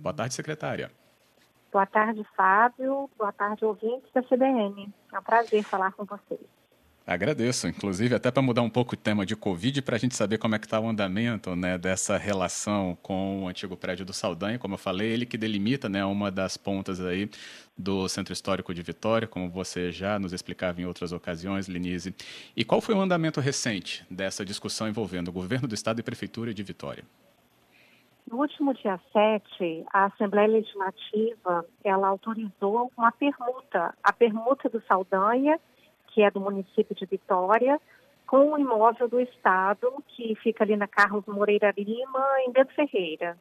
Boa tarde, secretária. Boa tarde, Fábio. Boa tarde, ouvintes da CBN. É um prazer falar com vocês. Agradeço, inclusive até para mudar um pouco o tema de Covid, para a gente saber como é que está o andamento né, dessa relação com o antigo prédio do Saldanha, como eu falei, ele que delimita né, uma das pontas aí do Centro Histórico de Vitória, como você já nos explicava em outras ocasiões, Lenise. E qual foi o andamento recente dessa discussão envolvendo o governo do Estado e Prefeitura de Vitória? No último dia 7, a Assembleia Legislativa ela autorizou uma permuta, a permuta do Saldanha que é do município de Vitória, com o imóvel do Estado, que fica ali na Carlos Moreira Lima, em Bento Ferreira.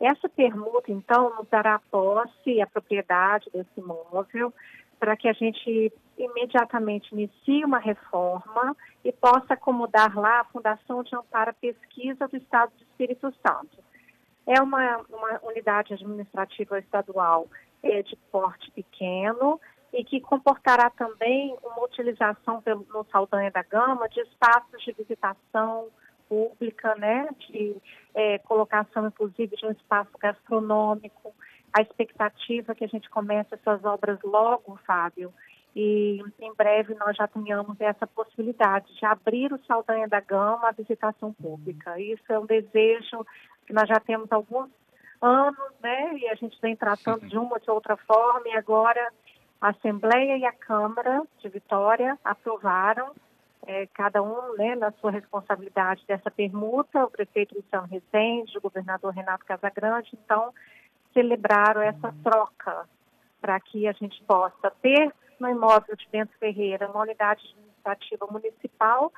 Essa permuta, então, nos dará posse e a propriedade desse imóvel para que a gente imediatamente inicie uma reforma e possa acomodar lá a Fundação de Amparo Pesquisa do Estado do Espírito Santo. É uma, uma unidade administrativa estadual é, de porte pequeno, e que comportará também uma utilização pelo, no Saldanha da Gama de espaços de visitação pública, né, de é, colocação, inclusive, de um espaço gastronômico. A expectativa é que a gente comece essas obras logo, Fábio, e em breve nós já tenhamos essa possibilidade de abrir o Saldanha da Gama à visitação pública. Isso é um desejo que nós já temos alguns anos, né, e a gente vem tratando de uma ou de outra forma, e agora a Assembleia e a Câmara de Vitória aprovaram, é, cada um né, na sua responsabilidade dessa permuta, o prefeito Luciano Rezende, o governador Renato Casagrande, então celebraram essa troca para que a gente possa ter no imóvel de Bento Ferreira uma unidade administrativa municipal,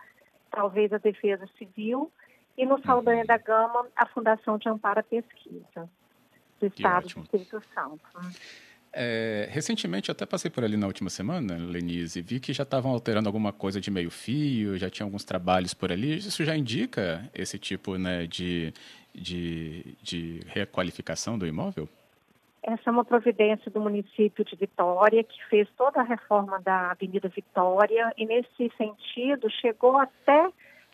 talvez a Defesa Civil, e no Saldanha da Gama a Fundação de Amparo à Pesquisa do Estado do Espírito Santo. É, recentemente, eu até passei por ali na última semana, Lenise, vi que já estavam alterando alguma coisa de meio fio, já tinha alguns trabalhos por ali. Isso já indica esse tipo né, de, de, de requalificação do imóvel? Essa é uma providência do município de Vitória, que fez toda a reforma da Avenida Vitória, e nesse sentido chegou até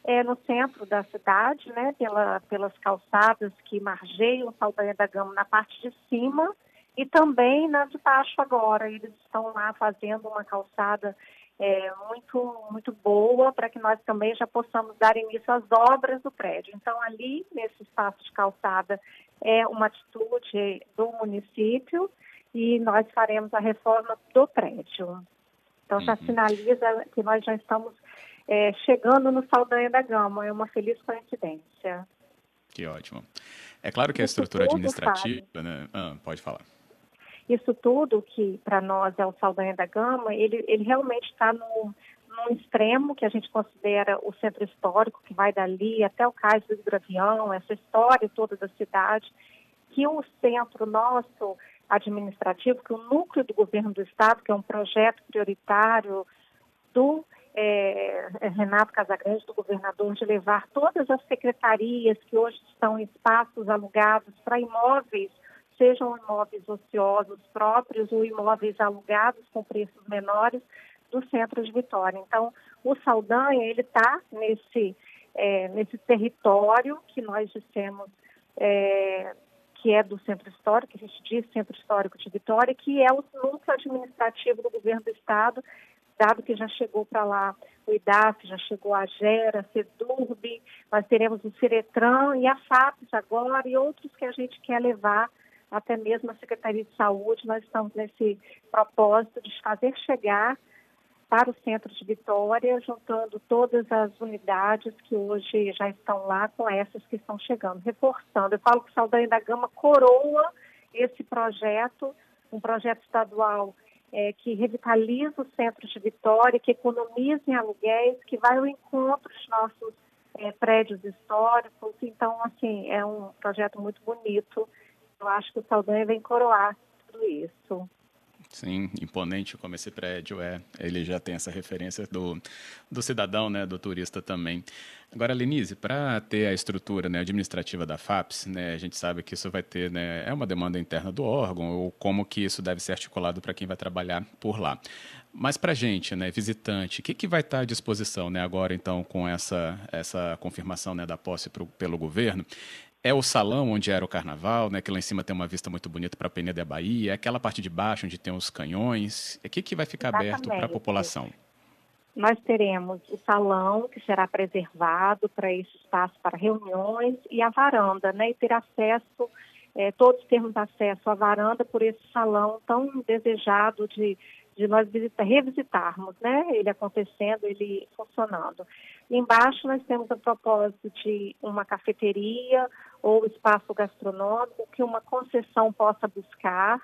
é, no centro da cidade, né, pela, pelas calçadas que margeiam Saldanha da Gama na parte de cima, e também na de baixo agora. Eles estão lá fazendo uma calçada é, muito, muito boa para que nós também já possamos dar início às obras do prédio. Então, ali, nesse espaço de calçada, é uma atitude do município e nós faremos a reforma do prédio. Então, já uhum. sinaliza que nós já estamos é, chegando no Saldanha da Gama. É uma feliz coincidência. Que ótimo. É claro que a estrutura administrativa, né? Ah, pode falar. Isso tudo que para nós é o Saldanha da Gama, ele, ele realmente está no, num extremo que a gente considera o centro histórico, que vai dali até o Cais do Gravião, essa história toda da cidade, que o centro nosso administrativo, que o núcleo do governo do estado, que é um projeto prioritário do é, Renato Casagrande, do governador, de levar todas as secretarias que hoje estão em espaços alugados para imóveis sejam imóveis ociosos próprios ou imóveis alugados com preços menores do centro de Vitória. Então, o Saldanha, ele está nesse, é, nesse território que nós dissemos é, que é do centro histórico, que a gente diz centro histórico de Vitória, que é o núcleo administrativo do governo do estado, dado que já chegou para lá o IDAF, já chegou a Gera, a CEDURB, nós teremos o Ciretran e a FAPES agora e outros que a gente quer levar até mesmo a Secretaria de Saúde, nós estamos nesse propósito de fazer chegar para o centro de Vitória, juntando todas as unidades que hoje já estão lá com essas que estão chegando, reforçando. Eu falo que o Saldanha da Gama coroa esse projeto, um projeto estadual é, que revitaliza o centro de Vitória, que economiza em aluguéis, que vai ao encontro dos nossos é, prédios históricos. Então, assim, é um projeto muito bonito eu acho que o Saldanha vem coroar tudo isso. Sim, imponente como esse prédio é. Ele já tem essa referência do, do cidadão, né, do turista também. Agora, Lenise, para ter a estrutura né, administrativa da FAPS, né, a gente sabe que isso vai ter, né, é uma demanda interna do órgão, ou como que isso deve ser articulado para quem vai trabalhar por lá. Mas para a gente, né, visitante, o que, que vai estar à disposição né, agora, então, com essa, essa confirmação né, da posse pro, pelo governo? É o salão onde era o carnaval, né? Que lá em cima tem uma vista muito bonita para a Penha Bahia, é aquela parte de baixo onde tem os canhões. O que, que vai ficar Exatamente. aberto para a população? Nós teremos o salão, que será preservado para esse espaço para reuniões, e a varanda, né? E ter acesso, é, todos termos acesso à varanda por esse salão tão desejado de de nós visitar, revisitarmos, né? Ele acontecendo, ele funcionando. Embaixo nós temos a propósito de uma cafeteria ou espaço gastronômico que uma concessão possa buscar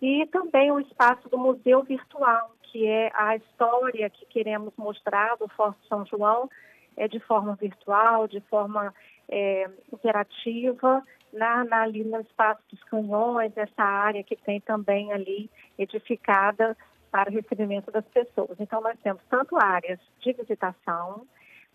e também o espaço do museu virtual, que é a história que queremos mostrar do Forte São João é de forma virtual, de forma é, interativa, na, na, ali no espaço dos canhões, essa área que tem também ali edificada para o recebimento das pessoas. Então, nós temos tanto áreas de visitação,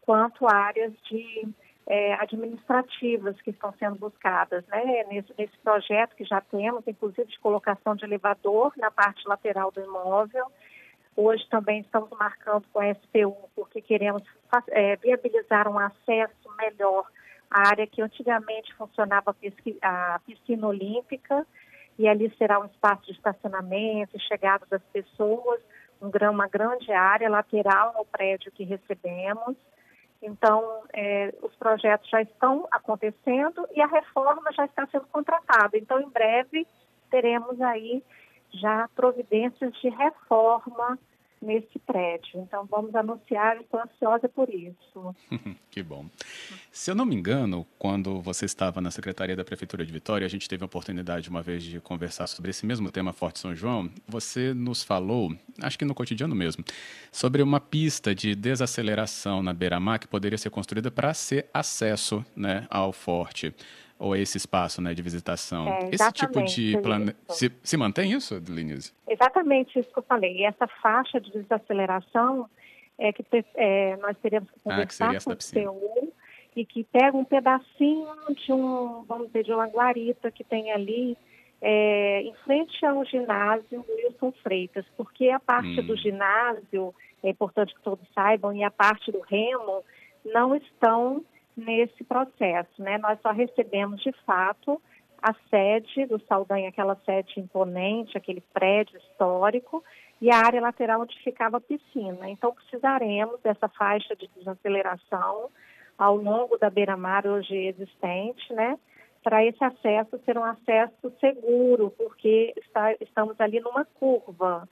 quanto áreas de é, administrativas que estão sendo buscadas né, nesse, nesse, projeto que já temos, inclusive de colocação de elevador na parte lateral do imóvel. Hoje também estamos marcando com a SPU, porque queremos é, viabilizar um acesso melhor à área que antigamente funcionava a piscina olímpica, e ali será um espaço de estacionamento chegada das pessoas, um, uma grande área lateral ao prédio que recebemos. Então, é, os projetos já estão acontecendo e a reforma já está sendo contratada. Então, em breve, teremos aí já providências de reforma nesse prédio. Então vamos anunciar, estou ansiosa por isso. que bom. Se eu não me engano, quando você estava na Secretaria da Prefeitura de Vitória, a gente teve a oportunidade uma vez de conversar sobre esse mesmo tema Forte São João. Você nos falou, acho que no cotidiano mesmo, sobre uma pista de desaceleração na beira-mar que poderia ser construída para ser acesso né, ao forte ou esse espaço né, de visitação. É, esse tipo de plane... se, se mantém isso, Denise? Exatamente isso que eu falei. E essa faixa de desaceleração é que é, nós teremos que conversar ah, que com o CU e que pega um pedacinho de um, vamos dizer, de uma guarita que tem ali é, em frente ao ginásio Wilson Freitas, porque a parte hum. do ginásio, é importante que todos saibam, e a parte do remo não estão nesse processo. Né? Nós só recebemos, de fato, a sede do Saldanha, aquela sede imponente, aquele prédio histórico, e a área lateral onde ficava a piscina. Então, precisaremos dessa faixa de desaceleração ao longo da beira-mar hoje existente, né? Para esse acesso ser um acesso seguro, porque está, estamos ali numa curva.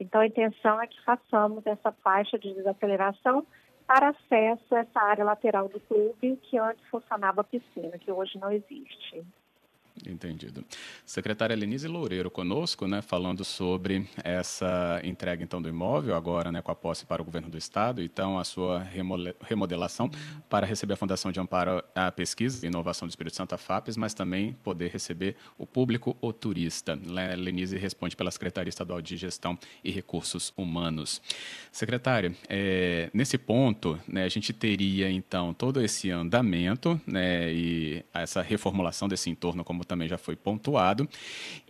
Então, a intenção é que façamos essa faixa de desaceleração para acesso a essa área lateral do clube, que antes funcionava piscina, que hoje não existe. Entendido. Secretária Lenise Loureiro conosco, né, falando sobre essa entrega então do imóvel agora, né, com a posse para o governo do estado, então a sua remodelação para receber a Fundação de Amparo à Pesquisa e Inovação do Espírito Santo, a FAPES, mas também poder receber o público ou turista. Lenise responde pela Secretaria Estadual de Gestão e Recursos Humanos. Secretária, é, nesse ponto, né, a gente teria então todo esse andamento, né, e essa reformulação desse entorno como também já foi pontuado.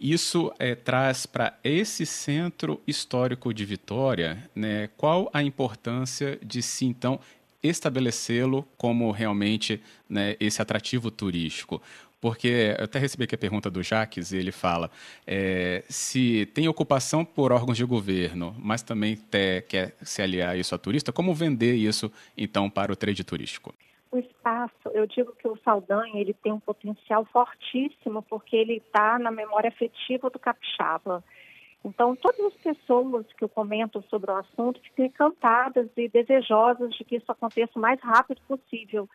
Isso é, traz para esse centro histórico de Vitória, né, qual a importância de se então estabelecê-lo como realmente né, esse atrativo turístico? Porque eu até recebi aqui a pergunta do Jaques e ele fala é, se tem ocupação por órgãos de governo, mas também te, quer se aliar isso a turista, como vender isso então para o trade turístico? O espaço, eu digo que o Saldanha ele tem um potencial fortíssimo porque ele está na memória afetiva do capixaba. Então, todas as pessoas que eu comento sobre o assunto ficam encantadas e desejosas de que isso aconteça o mais rápido possível.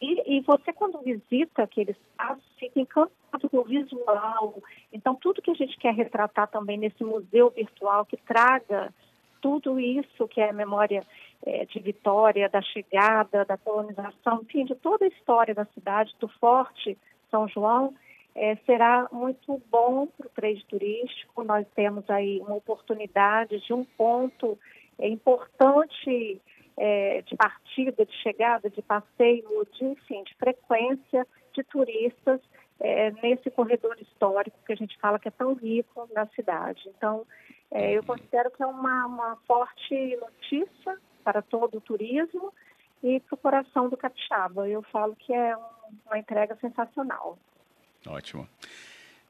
E, e você, quando visita aquele espaço, fica encantado com o visual. Então, tudo que a gente quer retratar também nesse museu virtual que traga tudo isso que é a memória é, de Vitória, da chegada, da colonização, enfim, de toda a história da cidade, do Forte São João, é, será muito bom para o trade turístico. Nós temos aí uma oportunidade de um ponto é, importante é, de partida, de chegada, de passeio, de, enfim, de frequência de turistas é, nesse corredor histórico que a gente fala que é tão rico na cidade. Então, é, eu considero que é uma, uma forte notícia para todo o turismo e para o coração do capixaba. Eu falo que é um uma entrega sensacional. Ótimo.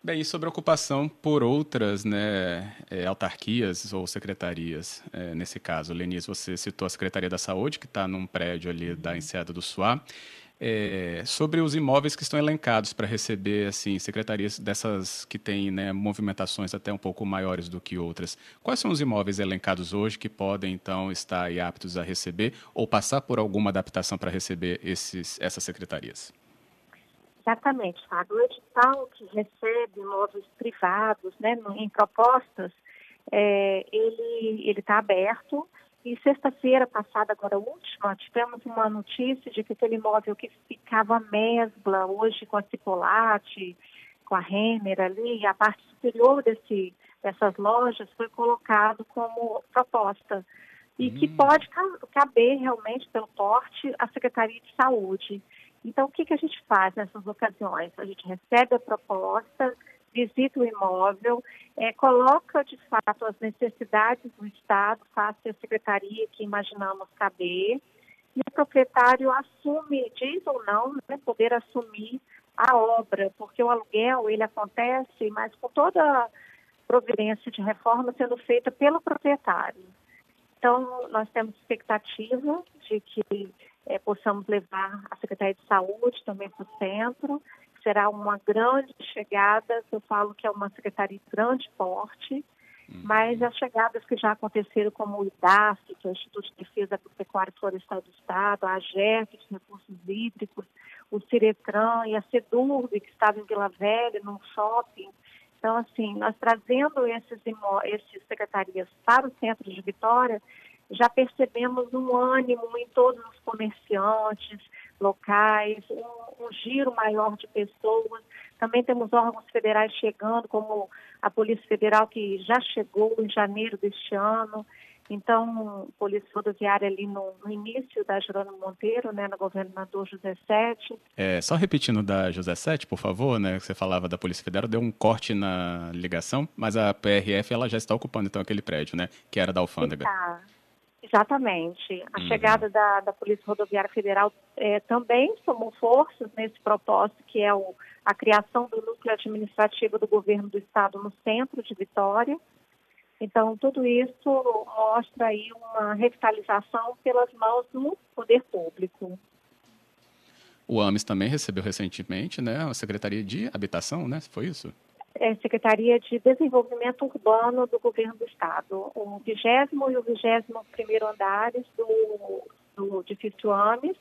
Bem, e sobre a ocupação por outras né, é, autarquias ou secretarias, é, nesse caso, Lenise, você citou a Secretaria da Saúde, que está num prédio ali da Enseada do Suá. É, sobre os imóveis que estão elencados para receber assim secretarias dessas que têm né, movimentações até um pouco maiores do que outras. Quais são os imóveis elencados hoje que podem então estar aptos a receber ou passar por alguma adaptação para receber esses, essas secretarias? Exatamente, Fábio. O edital que recebe imóveis privados né, em propostas, é, ele está aberto e sexta-feira passada, agora última, tivemos uma notícia de que aquele imóvel que ficava mesbla, hoje com a Cipolate, com a Renner ali, a parte superior desse, dessas lojas foi colocado como proposta. E hum. que pode caber realmente pelo porte a Secretaria de Saúde. Então, o que, que a gente faz nessas ocasiões? A gente recebe a proposta, visita o imóvel, é, coloca de fato as necessidades do Estado, face a secretaria que imaginamos caber, e o proprietário assume, diz ou não, né, poder assumir a obra, porque o aluguel ele acontece, mas com toda a providência de reforma sendo feita pelo proprietário. Então, nós temos expectativa de que é, possamos levar a Secretaria de Saúde também para o centro, será uma grande chegada, eu falo que é uma secretaria de grande porte, uhum. mas as chegadas que já aconteceram, como o IDAF, que é o Instituto de Defesa Agropecuária e Florestal do Estado, a AGEF, de Recursos Hídricos, o Ciretran e a CEDURB, que estava em Vila Velha, num shopping. Então, assim, nós trazendo esses, esses secretarias para o centro de Vitória, já percebemos um ânimo em todos os comerciantes locais, um, um, giro maior de pessoas. Também temos órgãos federais chegando, como a Polícia Federal, que já chegou em janeiro deste ano. Então, Polícia Rodoviária ali no, no início da Jerônimo Monteiro, né, no governador José Sete. É, só repetindo da José Sete, por favor, né, que você falava da Polícia Federal, deu um corte na ligação, mas a PRF ela já está ocupando então aquele prédio, né, que era da alfândega. Está. Exatamente. A uhum. chegada da, da Polícia Rodoviária Federal é, também somou forças nesse propósito, que é o, a criação do núcleo administrativo do governo do estado no centro de Vitória. Então, tudo isso mostra aí uma revitalização pelas mãos do poder público. O AMES também recebeu recentemente né, a Secretaria de Habitação, né? Foi isso? É, Secretaria de Desenvolvimento Urbano do Governo do Estado. O vigésimo e o vigésimo primeiro andares do, do edifício AMES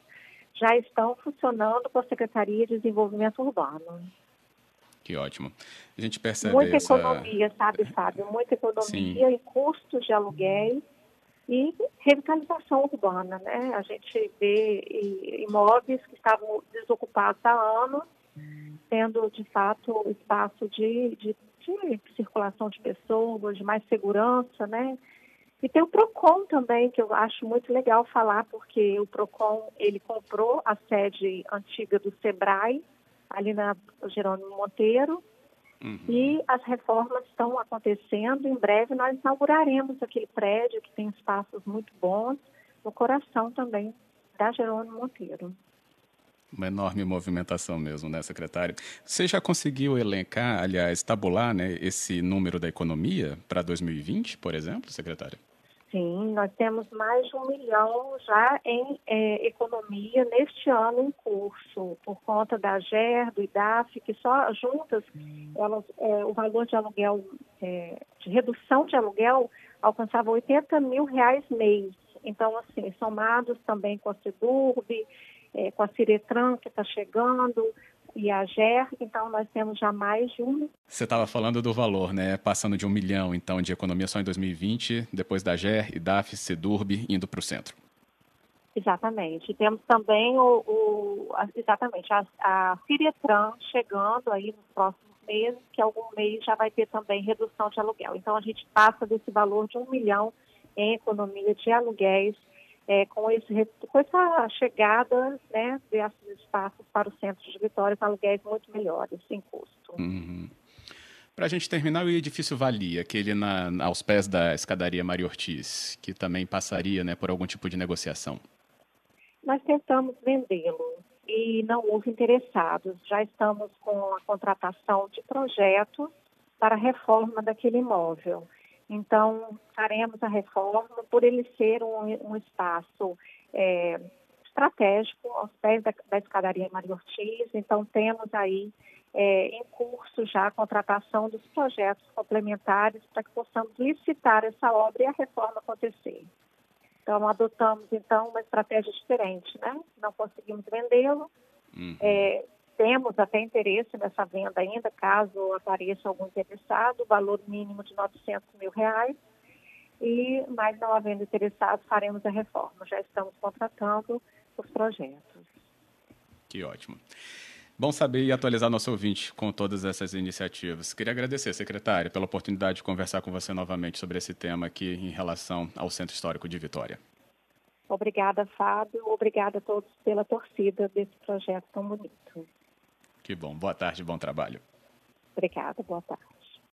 já estão funcionando com a Secretaria de Desenvolvimento Urbano. Que ótimo. A gente percebe Muita essa... economia, sabe, Fábio? Muita economia Sim. em custos de aluguéis e revitalização urbana, né? A gente vê imóveis que estavam desocupados há anos tendo de fato espaço de, de, de, circulação de pessoas, de mais segurança, né? E tem o Procon também, que eu acho muito legal falar, porque o Procon ele comprou a sede antiga do Sebrae, ali na Jerônimo Monteiro, uhum. e as reformas estão acontecendo. Em breve nós inauguraremos aquele prédio que tem espaços muito bons, no coração também da Jerônimo Monteiro. Uma enorme movimentação mesmo, né, secretário? Você já conseguiu elencar, aliás, tabular né, esse número da economia para 2020, por exemplo, secretário? Sim, nós temos mais de um milhão já em é, economia neste ano em curso, por conta da GER, do IDAF, que só juntas elas, é, o valor de aluguel, é, de redução de aluguel, alcançava 80 mil reais mês. Então, assim, somados também com a SEDURB, é, com a Ciretran, que está chegando, e a GER, então nós temos já mais de um. Você estava falando do valor, né? Passando de um milhão, então, de economia só em 2020, depois da GER, IDAF, SEDURB, indo para o centro. Exatamente. Temos também o, o exatamente a, a Ciretran chegando aí nos próximos meses, que algum mês já vai ter também redução de aluguel. Então a gente passa desse valor de um milhão em economia de aluguéis é, com, esse, com essa chegada né, desses espaços para o centro de Vitória com aluguéis muito melhores, sem custo. Uhum. Para a gente terminar, o edifício Valia, aquele na, aos pés da escadaria Maria Ortiz, que também passaria né, por algum tipo de negociação. Nós tentamos vendê-lo e não houve interessados. Já estamos com a contratação de projetos para a reforma daquele imóvel. Então, faremos a reforma por ele ser um, um espaço é, estratégico aos pés da, da escadaria Maria Ortiz. Então, temos aí é, em curso já a contratação dos projetos complementares para que possamos licitar essa obra e a reforma acontecer. Então, adotamos, então, uma estratégia diferente, né? Não conseguimos vendê-lo. Uhum. É, temos até interesse nessa venda ainda, caso apareça algum interessado, valor mínimo de 900 mil reais. E, mas não havendo interessados, faremos a reforma. Já estamos contratando os projetos. Que ótimo. Bom saber e atualizar nosso ouvinte com todas essas iniciativas. Queria agradecer, secretária, pela oportunidade de conversar com você novamente sobre esse tema aqui em relação ao Centro Histórico de Vitória. Obrigada, Fábio. Obrigada a todos pela torcida desse projeto tão bonito. Que bom. Boa tarde, bom trabalho. Obrigada, boa tarde.